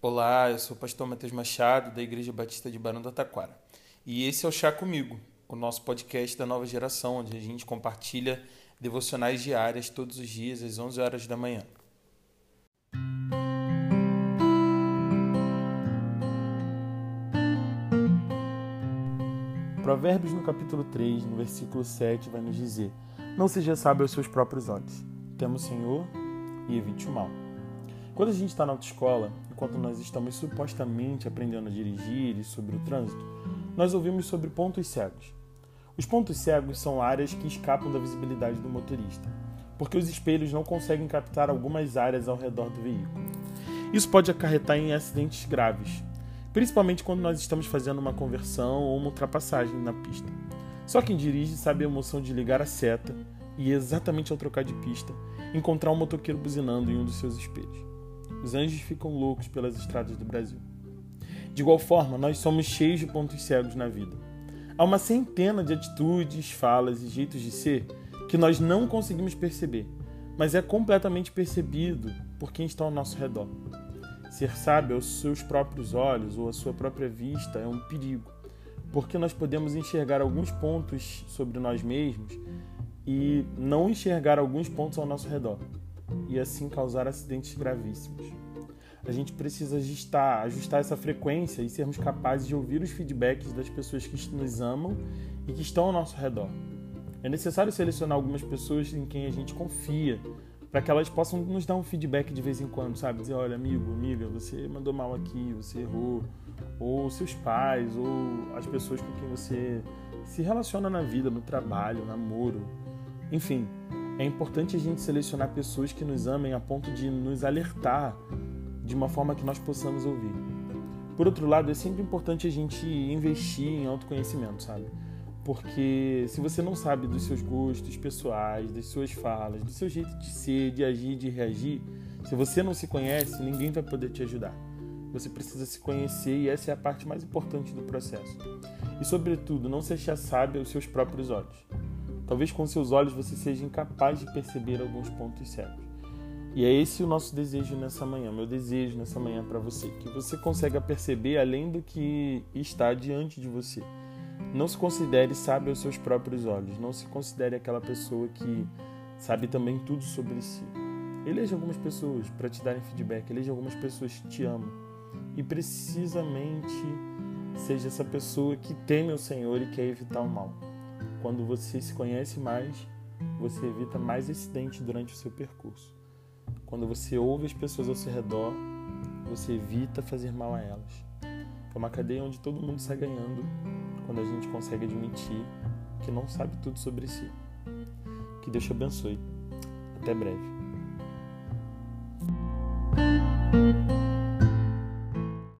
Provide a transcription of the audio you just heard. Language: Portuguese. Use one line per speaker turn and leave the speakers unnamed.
Olá, eu sou o pastor Matheus Machado, da Igreja Batista de Barão do Taquara. E esse é o Chá Comigo, o nosso podcast da nova geração, onde a gente compartilha devocionais diárias todos os dias, às 11 horas da manhã. Provérbios, no capítulo 3, no versículo 7, vai nos dizer: Não seja sábio aos seus próprios olhos. Temo o Senhor e evite o mal. Quando a gente está na autoescola, enquanto nós estamos supostamente aprendendo a dirigir e sobre o trânsito, nós ouvimos sobre pontos cegos. Os pontos cegos são áreas que escapam da visibilidade do motorista, porque os espelhos não conseguem captar algumas áreas ao redor do veículo. Isso pode acarretar em acidentes graves, principalmente quando nós estamos fazendo uma conversão ou uma ultrapassagem na pista. Só quem dirige sabe a emoção de ligar a seta e, exatamente ao trocar de pista, encontrar um motoqueiro buzinando em um dos seus espelhos. Os anjos ficam loucos pelas estradas do Brasil. De igual forma, nós somos cheios de pontos cegos na vida. Há uma centena de atitudes, falas e jeitos de ser que nós não conseguimos perceber, mas é completamente percebido por quem está ao nosso redor. Ser sábio aos seus próprios olhos ou à sua própria vista é um perigo, porque nós podemos enxergar alguns pontos sobre nós mesmos e não enxergar alguns pontos ao nosso redor e assim causar acidentes gravíssimos. A gente precisa ajustar, ajustar essa frequência e sermos capazes de ouvir os feedbacks das pessoas que nos amam e que estão ao nosso redor. É necessário selecionar algumas pessoas em quem a gente confia, para que elas possam nos dar um feedback de vez em quando, sabe? Dizer, olha, amigo, amiga, você mandou mal aqui, você errou, ou seus pais, ou as pessoas com quem você se relaciona na vida, no trabalho, namoro, enfim, é importante a gente selecionar pessoas que nos amem a ponto de nos alertar de uma forma que nós possamos ouvir. Por outro lado, é sempre importante a gente investir em autoconhecimento, sabe? Porque se você não sabe dos seus gostos pessoais, das suas falas, do seu jeito de ser, de agir, de reagir, se você não se conhece, ninguém vai poder te ajudar. Você precisa se conhecer e essa é a parte mais importante do processo. E, sobretudo, não se achar sábio aos seus próprios olhos. Talvez com seus olhos você seja incapaz de perceber alguns pontos cegos. E é esse o nosso desejo nessa manhã, meu desejo nessa manhã para você, que você consiga perceber além do que está diante de você. Não se considere sábio aos seus próprios olhos, não se considere aquela pessoa que sabe também tudo sobre si. Eleja algumas pessoas para te darem feedback, eleja algumas pessoas que te amam. E precisamente seja essa pessoa que teme o Senhor e quer evitar o mal. Quando você se conhece mais, você evita mais acidentes durante o seu percurso. Quando você ouve as pessoas ao seu redor, você evita fazer mal a elas. É uma cadeia onde todo mundo sai ganhando quando a gente consegue admitir que não sabe tudo sobre si. Que Deus te abençoe. Até breve.